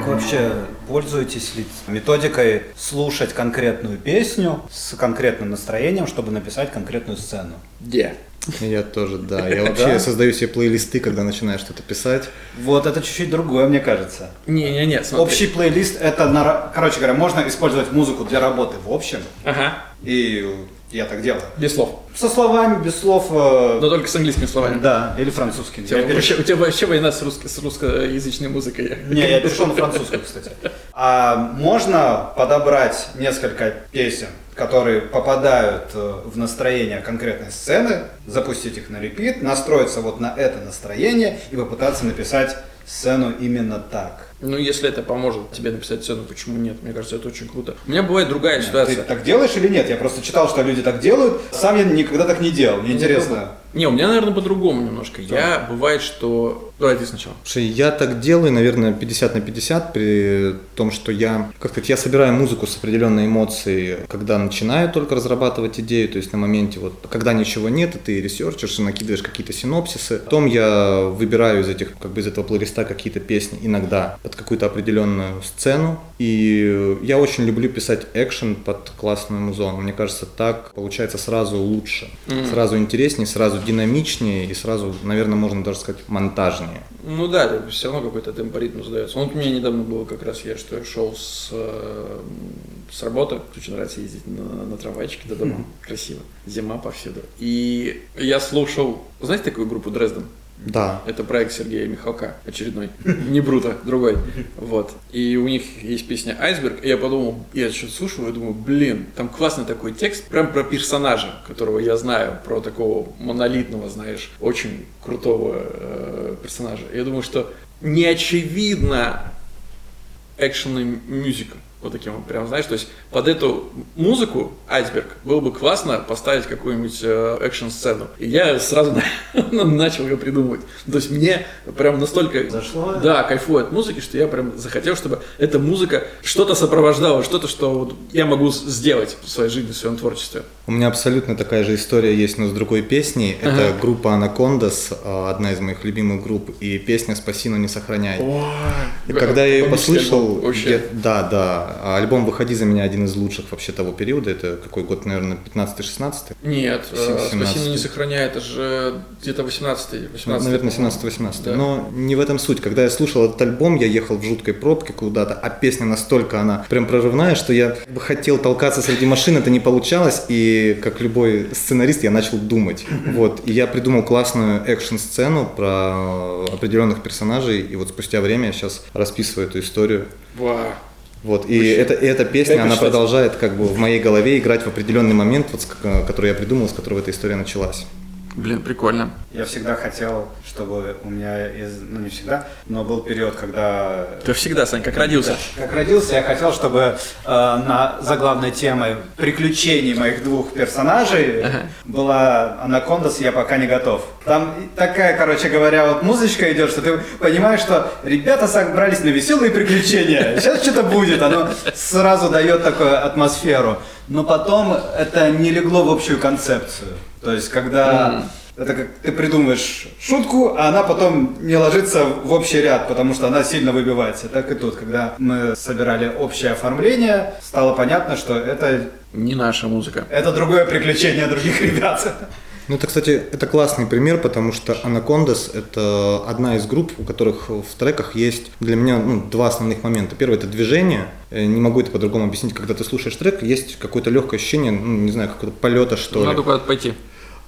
Вообще пользуетесь ли методикой слушать конкретную песню с конкретным настроением, чтобы написать конкретную сцену? Где? Я тоже, да. Я вообще создаю себе плейлисты, когда начинаю что-то писать. Вот это чуть-чуть другое, мне кажется. Не-не-не, Общий плейлист это, короче говоря, можно использовать музыку для работы в общем. Ага. И я так делаю. Без слов. Со словами, без слов. Э... Но только с английскими словами. Да, или французскими. У тебя, вообще, у тебя вообще война с, русско, с русскоязычной музыкой. Не, я пишу на французском, кстати. А можно подобрать несколько песен, которые попадают э, в настроение конкретной сцены, запустить их на репит, настроиться вот на это настроение и попытаться написать сцену именно так. Ну, если это поможет тебе написать сцену, почему нет? Мне кажется, это очень круто. У меня бывает другая нет, ситуация. Ты так делаешь или нет? Я просто читал, что люди так делают. Сам я никогда так не делал. Мне ну, интересно. Не, у меня, наверное, по-другому немножко. Что? Я бывает, что... Давай ты сначала. Слушай, я так делаю, наверное, 50 на 50 при том, что я, как сказать, я собираю музыку с определенной эмоцией, когда начинаю только разрабатывать идею, то есть на моменте вот, когда ничего нет, и ты ресерчишь, и накидываешь какие-то синопсисы. Потом я выбираю из этих, как бы из этого плейлиста какие-то песни иногда под какую-то определенную сцену. И я очень люблю писать экшен под классную музон. Мне кажется, так получается сразу лучше, mm. сразу интереснее, сразу динамичнее и сразу, наверное, можно даже сказать, монтажнее. Ну да, все равно какой-то темпоритм задается. Вот у меня недавно было как раз я, что я шел с, э, с работы, очень нравится ездить на, на трамвайчике до дома, mm-hmm. красиво, зима повсюду. И я слушал, знаете такую группу Дрезден? Да. Это проект Сергея Михалка, очередной. Не Брута, другой. Вот. И у них есть песня «Айсберг». И я подумал, я что-то слушал, я думаю, блин, там классный такой текст, прям про персонажа, которого я знаю, про такого монолитного, знаешь, очень крутого э, персонажа. Я думаю, что не очевидно экшен мюзикл. Вот таким вот прям, знаешь, то есть под эту музыку айсберг было бы классно поставить какую-нибудь э, экшн-сцену. И я сразу начал ее придумывать. То есть мне прям настолько... Зашло? Да, кайфую от музыки, что я прям захотел, чтобы эта музыка что-то сопровождала, что-то, что вот я могу сделать в своей жизни, в своем творчестве. У меня абсолютно такая же история есть, но с другой песней. Ага. Это группа Анакондас, одна из моих любимых групп, и песня «Спаси, но не сохраняй». О, и когда я ее послышал, я, да, да, а альбом «Выходи за меня» один из лучших вообще того периода. Это какой год, наверное, 15-16? Нет, 17 э, «Спасибо не сохраняй», это же где-то 18-й. 18 наверное, 17-18. Да. Но не в этом суть. Когда я слушал этот альбом, я ехал в жуткой пробке куда-то, а песня настолько, она прям прорывная, что я бы хотел толкаться среди машин, это не получалось, и как любой сценарист я начал думать. Вот, и я придумал классную экшн-сцену про определенных персонажей, и вот спустя время я сейчас расписываю эту историю. Вау. Вот, и эта, эта песня, как она продолжает как бы в моей голове играть в определенный момент, вот, который я придумал, с которого эта история началась. Блин, прикольно. Я всегда хотел, чтобы у меня, из, ну не всегда, но был период, когда... Ты всегда, Сань, как родился. Как родился, я хотел, чтобы э, на заглавной темой приключений моих двух персонажей ага. была Анакондас «Я пока не готов». Там такая, короче говоря, вот музычка идет, что ты понимаешь, что ребята собрались на веселые приключения. Сейчас что-то будет, оно сразу дает такую атмосферу. Но потом это не легло в общую концепцию. То есть, когда mm. это как ты придумаешь шутку, а она потом не ложится в общий ряд, потому что она сильно выбивается. Так и тут, когда мы собирали общее оформление, стало понятно, что это не наша музыка. Это другое приключение других ребят. Ну, это, кстати, это классный пример, потому что Anacondas – это одна из групп, у которых в треках есть для меня ну, два основных момента. Первый – это движение. Э, Не могу это по-другому объяснить. Когда ты слушаешь трек, есть какое-то легкое ощущение, ну, не знаю, какого-то полета, что ли. Надо куда-то пойти.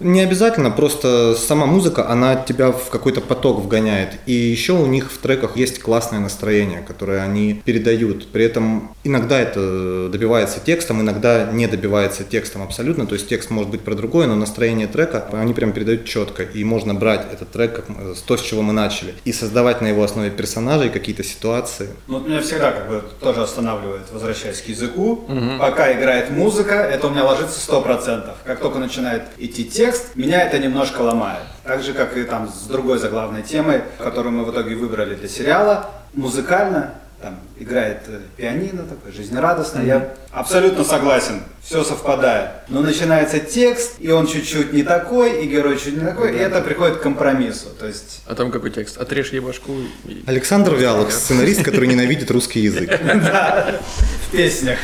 Не обязательно, просто сама музыка, она тебя в какой-то поток вгоняет. И еще у них в треках есть классное настроение, которое они передают. При этом иногда это добивается текстом, иногда не добивается текстом абсолютно. То есть текст может быть про другое, но настроение трека они прям передают четко. И можно брать этот трек как э, с то, с чего мы начали, и создавать на его основе персонажей какие-то ситуации. Ну, вот меня всегда как бы тоже останавливает, возвращаясь к языку. Пока играет музыка, это у меня ложится 100%. Как только начинает идти текст, меня это немножко ломает. Так же, как и там с другой заглавной темой, которую мы в итоге выбрали для сериала. Музыкально там играет э, пианино такое, жизнерадостно. Я абсолютно согласен, все совпадает. Но начинается текст, и он чуть-чуть не такой, и герой чуть не такой, и это приходит к компромиссу. То есть А там какой текст? Отрежь ей башку. и- Александр Вялов, сценарист, который ненавидит русский язык. в песнях.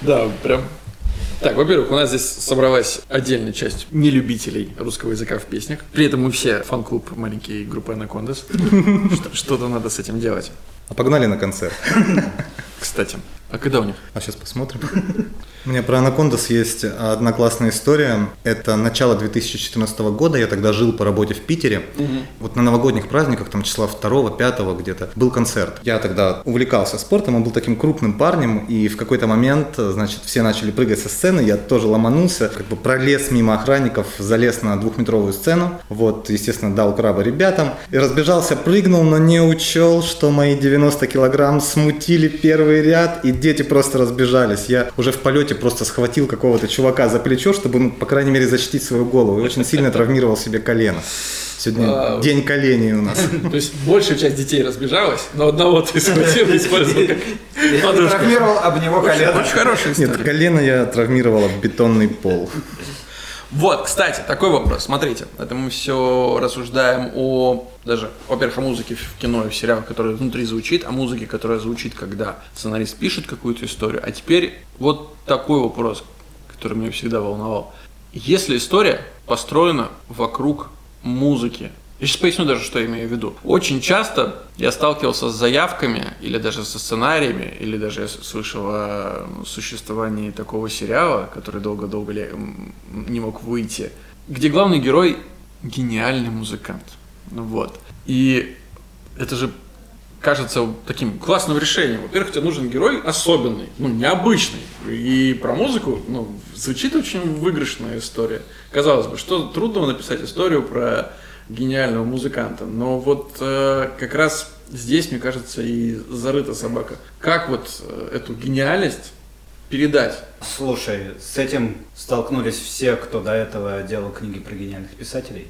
Да, прям. Так, во-первых, у нас здесь собралась отдельная часть нелюбителей русского языка в песнях. При этом мы все фан-клуб маленькие группы Анакондас. Что- Что-то надо с этим делать. А погнали на концерт. Кстати, а когда у них? А сейчас посмотрим. У меня про Анакондас есть одна классная история. Это начало 2014 года. Я тогда жил по работе в Питере. Вот на новогодних праздниках, там числа 2 5 где-то, был концерт. Я тогда увлекался спортом, он был таким крупным парнем, и в какой-то момент, значит, все начали прыгать со сцены, я тоже ломанулся, как бы пролез мимо охранников, залез на двухметровую сцену, вот, естественно, дал краба ребятам, и разбежался, прыгнул, но не учел, что мои 90 килограмм смутили первый ряд, и дети просто разбежались. Я уже в полете просто схватил какого-то чувака за плечо, чтобы, ну, по крайней мере, защитить свою голову, и очень сильно травмировал себе колено. Сегодня Вау. день коленей у нас. То есть большая часть детей разбежалась, но одного ты схватил и использовал как подушку. Травмировал об него колено. Очень хорошая Нет, история. колено я травмировал об бетонный пол. Вот, кстати, такой вопрос. Смотрите, это мы все рассуждаем о даже, во-первых, о музыке в кино и в сериалах, которая внутри звучит, о музыке, которая звучит, когда сценарист пишет какую-то историю. А теперь вот такой вопрос, который меня всегда волновал. Если история построена вокруг музыки, я сейчас поясню даже, что я имею в виду. Очень часто я сталкивался с заявками, или даже со сценариями, или даже я слышал о существовании такого сериала, который долго-долго не мог выйти, где главный герой гениальный музыкант. Ну Вот. И это же кажется таким классным решением. Во-первых, тебе нужен герой особенный, ну, необычный. И про музыку, ну, звучит очень выигрышная история. Казалось бы, что трудного написать историю про гениального музыканта. Но вот э, как раз здесь, мне кажется, и зарыта собака. Как вот э, эту гениальность передать? Слушай, с этим столкнулись все, кто до этого делал книги про гениальных писателей.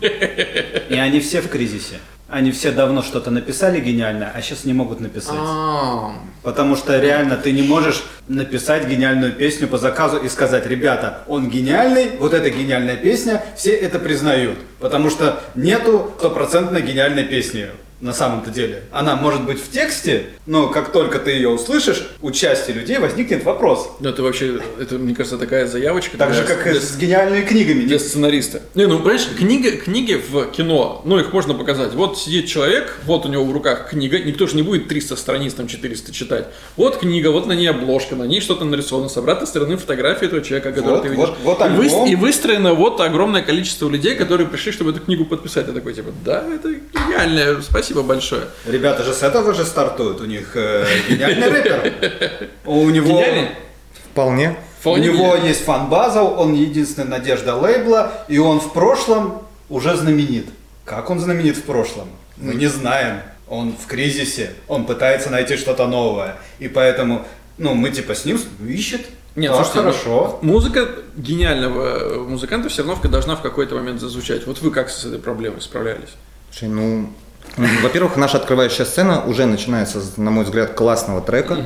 И они все в кризисе. Они все давно что-то написали гениальное, а сейчас не могут написать. А, Потому что реально ты не можешь написать гениальную песню по заказу и сказать, ребята, он гениальный, вот эта гениальная песня, все это признают. Потому что нету стопроцентной гениальной песни на самом-то деле. Она может быть в тексте, но как только ты ее услышишь, у части людей возникнет вопрос. Ну, это вообще, это, мне кажется, такая заявочка. Так же, для- как и для- с гениальными книгами. для сценариста. Не, ну, понимаешь, книги, книги в кино, ну, их можно показать. Вот сидит человек, вот у него в руках книга, никто же не будет 300 страниц, там, 400 читать. Вот книга, вот на ней обложка, на ней что-то нарисовано, с обратной стороны фотография этого человека, которого Вот, ты видишь. вот, вот и, альбом. и выстроено вот огромное количество людей, которые пришли, чтобы эту книгу подписать. Я такой, типа, да, это гениально, спасибо большое. Ребята же с этого же стартуют. У них э, гениальный рэпер. У него... Гениальный? Вполне. У него есть фан-база, он единственная надежда лейбла, и он в прошлом уже знаменит. Как он знаменит в прошлом? Мы не знаем. Он в кризисе, он пытается найти что-то новое. И поэтому, ну, мы типа с ним ищет. Нет, Так, слушайте, хорошо. Музыка гениального э, музыканта все равно должна в какой-то момент зазвучать. Вот вы как с этой проблемой справлялись? Слушай, ну, во-первых, наша открывающая сцена уже начинается, на мой взгляд, классного трека,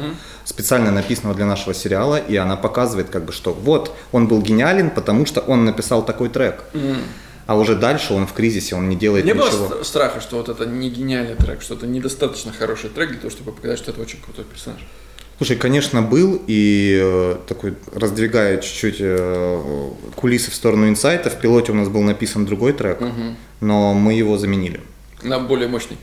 специально написанного для нашего сериала, и она показывает, как бы, что вот он был гениален, потому что он написал такой трек. А уже дальше он в кризисе, он не делает Не было ничего. ст- страха, что вот это не гениальный трек, что это недостаточно хороший трек для того, чтобы показать, что это очень крутой персонаж? Слушай, конечно, был, и э, такой, раздвигая чуть-чуть э, кулисы в сторону инсайта, в пилоте у нас был написан другой трек, но мы его заменили. На более мощный.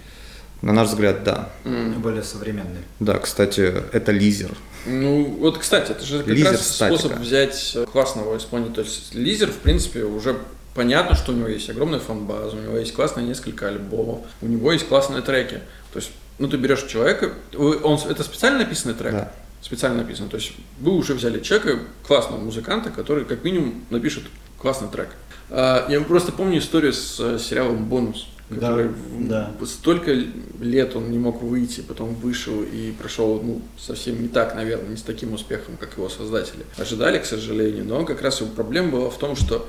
На наш взгляд, да. Более современный. Да, кстати, это лизер. Ну, вот, кстати, это же как Лизер раз статика. способ взять э, классного исполнителя. То есть Лизер, в принципе, уже понятно, что у него есть огромная фан-база, у него есть классные несколько альбомов, у него есть классные треки. То есть, ну, ты берешь человека, он, это специально написанный трек? Да. Специально написан. То есть, вы уже взяли человека, классного музыканта, который, как минимум, напишет классный трек. А, Я просто помню историю с э, сериалом «Бонус», который в- да. столько лет он не мог выйти, потом вышел и прошел, ну, совсем не так, наверное, не с таким успехом, как его создатели ожидали, к сожалению. Но как раз его проблема была в том, что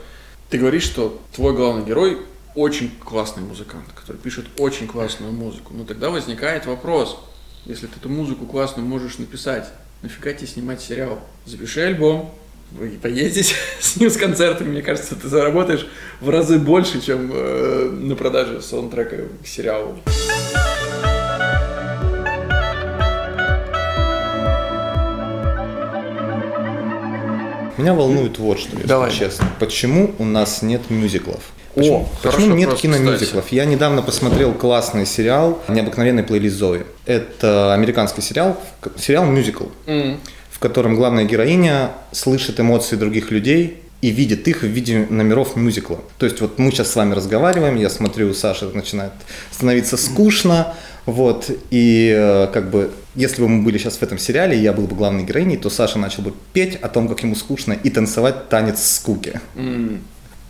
ты говоришь, что твой главный герой очень классный музыкант, который пишет очень классную музыку. Но тогда возникает вопрос, если ты эту музыку классную можешь написать, нафига тебе снимать сериал? Запиши альбом, вы поездите с ним с концертами, мне кажется, ты заработаешь в разы больше, чем э, на продаже саундтрека к сериалу. Меня волнует вот что, если Давай. честно. Почему у нас нет мюзиклов? О, Почему, хороший почему нет вопрос, киномюзиклов? Я недавно посмотрел классный сериал «Необыкновенный плейлист Зои». Это американский сериал, в- сериал мюзикл, в котором главная героиня слышит эмоции других людей и видит их в виде номеров мюзикла. То есть вот мы сейчас с вами разговариваем, я смотрю, Саша начинает становиться скучно, вот, и э, как бы, если бы мы были сейчас в этом сериале, и я был бы главной героиней, то Саша начал бы петь о том, как ему скучно, и танцевать танец скуки. М.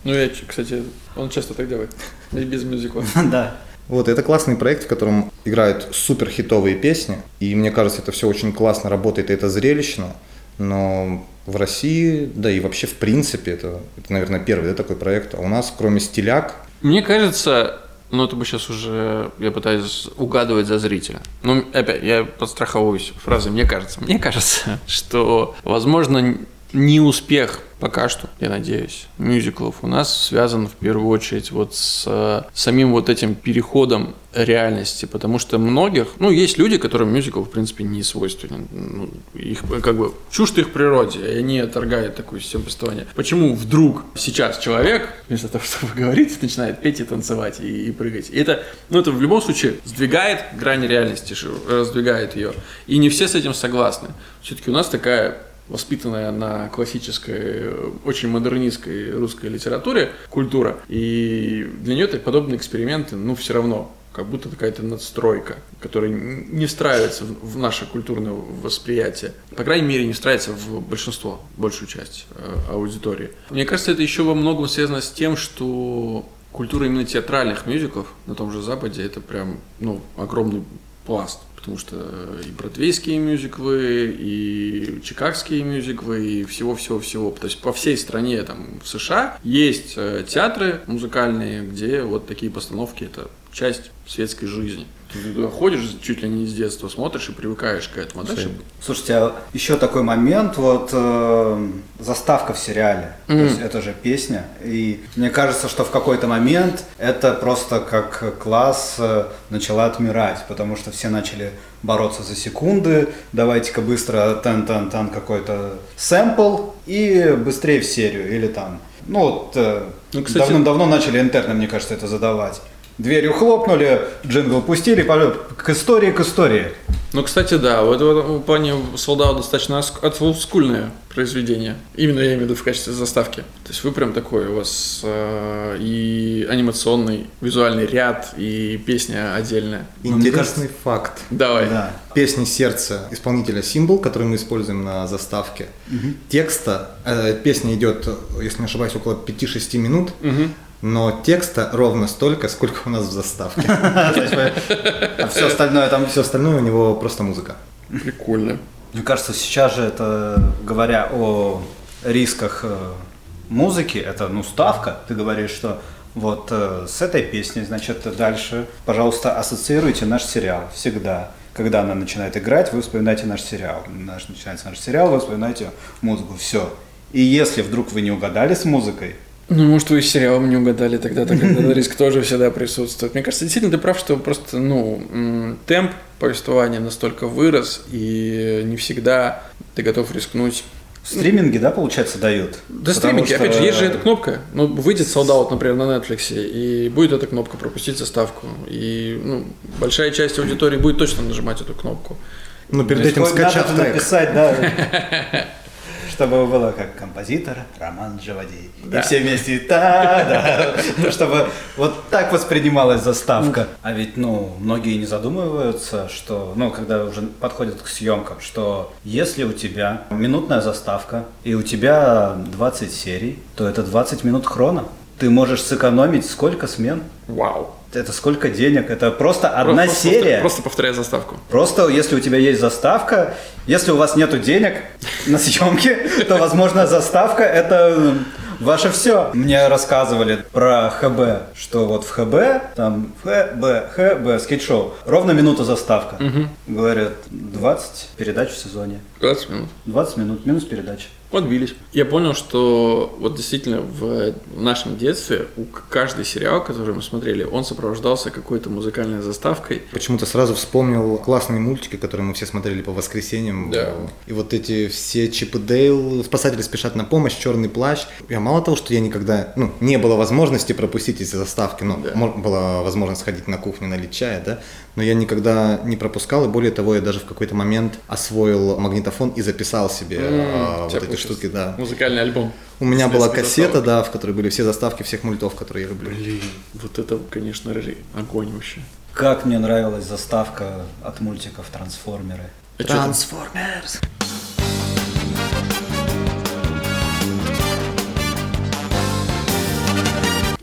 Ну, я, кстати, он часто так делает, и без мюзикла. Да. Вот, это классный проект, в котором играют супер хитовые песни, и мне кажется, это все очень классно работает, и это зрелищно, но в России, да и вообще в принципе, это, это наверное, первый да, такой проект, а у нас, кроме стиляк, Мне кажется, ну это бы сейчас уже, я пытаюсь угадывать за зрителя. Ну, опять, я подстраховываюсь фразой «мне кажется». Мне кажется, что, возможно, не успех пока что, я надеюсь, мюзиклов у нас связан в первую очередь вот с э, самим вот этим переходом реальности, потому что многих, ну, есть люди, которым мюзикл, в принципе, не свойственен, ну, их как бы чужд их природе, и они отторгают такую систему повествования. Почему вдруг сейчас человек, вместо того, чтобы говорить, начинает петь и танцевать, и, и прыгать? И это, ну, это в любом случае сдвигает грани реальности, раздвигает ее, и не все с этим согласны. Все-таки у нас такая воспитанная на классической, э, очень модернистской русской литературе культура. И для нее подобные эксперименты, ну, все равно как будто какая-то надстройка, которая не встраивается в в наше культурное восприятие. По крайней мере, не встраивается в большинство, большую часть э, аудитории. Мне кажется, это еще во многом связано с тем, что культура именно театральных мюзиклов на том же Западе это прям ну, огромный пласт. Потому что и бродвейские мюзиклы, и чикагские мюзиклы, и всего-всего-всего. То есть по всей стране, там, в США, есть э, театры музыкальные, где вот такие постановки – это часть светской жизни. Ты туда ходишь чуть ли не с детства, смотришь и привыкаешь к этому. А дальше Слушайте, а еще такой момент, вот э, заставка в сериале, то есть это же песня, и мне кажется, что в какой-то момент это просто как класс э, начала отмирать, потому что все начали бороться за секунды, давайте-ка быстро тан-тан-тан какой-то сэмпл и быстрее в серию, или там, ну вот э, Ну, кстати- давным-давно начали интерны, мне кажется, это задавать. Дверью хлопнули, джингл пустили, к истории, к истории. Ну, кстати, да, в этом плане Солдат достаточно олдскульное произведение. Именно я имею в виду в качестве заставки. То есть вы прям такой, у вас э, и анимационный визуальный ряд, и песня отдельная. Ну, интересный факт. Давай. Да. Песни сердца исполнителя Символ, который мы используем на заставке. Текста, э, песня идет, если не ошибаюсь, около 5-6 минут, но текста ровно столько, сколько у нас в заставке. А все остальное там Все остальное у него просто музыка. Прикольно. Мне кажется, сейчас же это, говоря о рисках э, музыки, это, ну, ставка. Ты говоришь, что вот э, с этой песней, значит, дальше, пожалуйста, ассоциируйте наш сериал всегда. Когда она начинает играть, вы вспоминаете наш сериал. Наш, начинается наш сериал, вы вспоминаете музыку. Все. И если вдруг вы не угадали с музыкой, Ну, может, вы с сериалом не угадали тогда, тогда риск тоже всегда присутствует. Мне кажется, действительно, ты прав, что просто, ну, темп повествования настолько вырос, и не всегда ты готов рискнуть Стриминги, да, получается, дают? Да, стриминги, опять же, есть же эта кнопка. Ну, выйдет солдат, например, на Netflix, и будет эта кнопка пропустить заставку. И ну, большая часть аудитории будет точно нажимать эту кнопку. Ну, перед этим скачав Надо трек. написать, да. Чтобы было как композитор Роман Джавади. Да. И все вместе та да Ну, Чтобы вот так воспринималась заставка. А ведь, ну, многие не задумываются, что, ну, когда уже подходят к съемкам, что если у тебя минутная заставка и у тебя 20 серий, то это 20 минут хрона. Ты можешь сэкономить сколько смен? Вау. Это сколько денег? Это просто одна Просто- серия. Просто повторяй заставку. Просто если у тебя есть заставка, если у вас нету денег на съемки, то, возможно, заставка это ваше все. Мне рассказывали про ХБ, что вот в ХБ, там ХБ, ХБ, скейт-шоу, ровно минута заставка. Говорят, 20 передач в сезоне. 20 минут. 20 минут, минус передача. Отбились. Я понял, что вот действительно в нашем детстве у каждый сериал, который мы смотрели, он сопровождался какой-то музыкальной заставкой. Почему-то сразу вспомнил классные мультики, которые мы все смотрели по воскресеньям. Да. И вот эти все Чип и Дейл, спасатели спешат на помощь, черный плащ. Я мало того, что я никогда, ну, не было возможности пропустить эти заставки, ну, Да. была возможность сходить на кухню, налить чая, да, но я никогда не пропускал, и более того, я даже в какой-то момент освоил магнитофон и записал себе у вот эти штуки, да. Музыкальный альбом. У меня была кассета, заставок. да, в которой были все заставки всех мультов, которые я люблю. Блин, вот это, конечно, огонь вообще. Как мне нравилась заставка от мультиков «Трансформеры». А там? Трансформерс.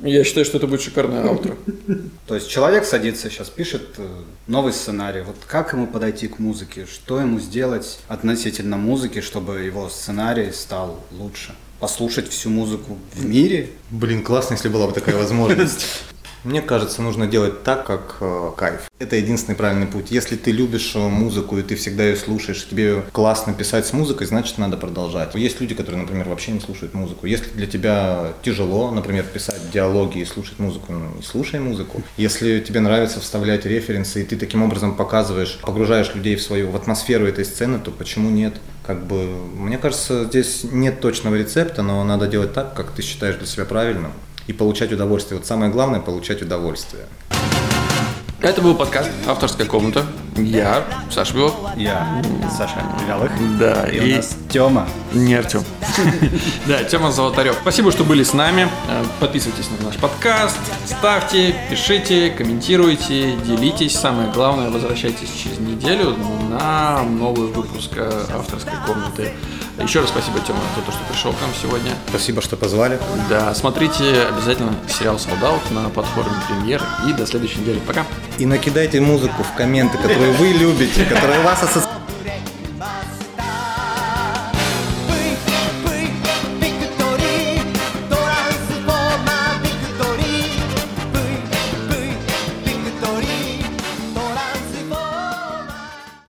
Я считаю, что это будет шикарное аутро. То есть человек садится сейчас, пишет э, новый сценарий. Вот как ему подойти к музыке? Что ему сделать относительно музыки, чтобы его сценарий стал лучше? Послушать всю музыку в мире? Блин, классно, если была бы такая возможность. Мне кажется, нужно делать так, как э, кайф. Это единственный правильный путь. Если ты любишь э, музыку и ты всегда ее слушаешь, тебе классно писать с музыкой, значит надо продолжать. Есть люди, которые, например, вообще не слушают музыку. Если для тебя тяжело, например, писать диалоги и слушать музыку, ну не слушай музыку. Если тебе нравится вставлять референсы, и ты таким образом показываешь, погружаешь людей в свою в атмосферу этой сцены, то почему нет? Как бы, мне кажется, здесь нет точного рецепта, но надо делать так, как ты считаешь для себя правильным и получать удовольствие. Вот самое главное – получать удовольствие. Это был подкаст «Авторская комната». Я, Саша Белов. Я Саша Вялых. Да, И, и- у нас Тёма. Не Артем. Да, Тема Золотарев. Спасибо, что были с нами. Э, Подписывайтесь на наш подкаст, ставьте, пишите, комментируйте, делитесь. Самое главное, возвращайтесь через неделю на новый выпуск э, авторской комнаты. Еще раз спасибо, Тема, за то, что пришел к нам сегодня. Спасибо, что позвали. Да, смотрите обязательно сериал «Солдат» на платформе «Премьер». И до следующей недели. Пока. И накидайте музыку в комменты, которые вы любите, которые вас ассоциируют